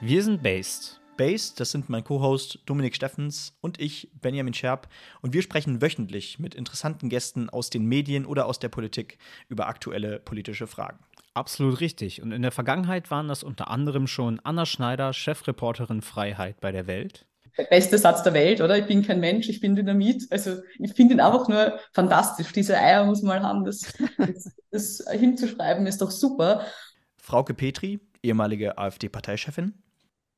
Wir sind Based. Based, das sind mein Co-Host Dominik Steffens und ich, Benjamin Scherb. Und wir sprechen wöchentlich mit interessanten Gästen aus den Medien oder aus der Politik über aktuelle politische Fragen. Absolut richtig. Und in der Vergangenheit waren das unter anderem schon Anna Schneider, Chefreporterin Freiheit bei der Welt. Der beste Satz der Welt, oder? Ich bin kein Mensch, ich bin Dynamit. Also ich finde ihn einfach nur fantastisch. Diese Eier muss man haben, das, das, das hinzuschreiben ist doch super. Frauke Petri, ehemalige AfD-Parteichefin.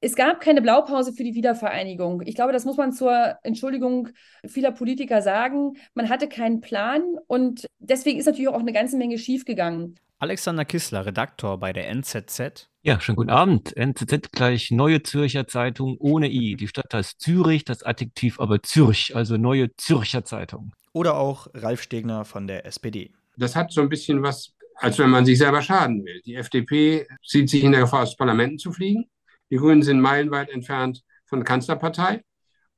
Es gab keine Blaupause für die Wiedervereinigung. Ich glaube, das muss man zur Entschuldigung vieler Politiker sagen. Man hatte keinen Plan und deswegen ist natürlich auch eine ganze Menge schiefgegangen. Alexander Kissler, Redaktor bei der NZZ. Ja, schönen guten Abend. NZZ gleich Neue Zürcher Zeitung ohne I. Die Stadt heißt Zürich, das Adjektiv aber Zürich, also Neue Zürcher Zeitung. Oder auch Ralf Stegner von der SPD. Das hat so ein bisschen was, als wenn man sich selber schaden will. Die FDP sieht sich in der Gefahr, aus Parlamenten zu fliegen. Die Grünen sind meilenweit entfernt von der Kanzlerpartei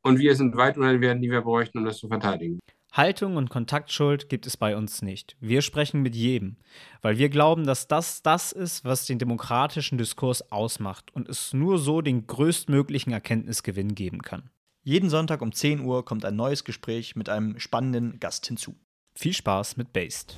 und wir sind weit unter den Werten, die wir bräuchten, um das zu verteidigen. Haltung und Kontaktschuld gibt es bei uns nicht. Wir sprechen mit jedem, weil wir glauben, dass das das ist, was den demokratischen Diskurs ausmacht und es nur so den größtmöglichen Erkenntnisgewinn geben kann. Jeden Sonntag um 10 Uhr kommt ein neues Gespräch mit einem spannenden Gast hinzu. Viel Spaß mit Based.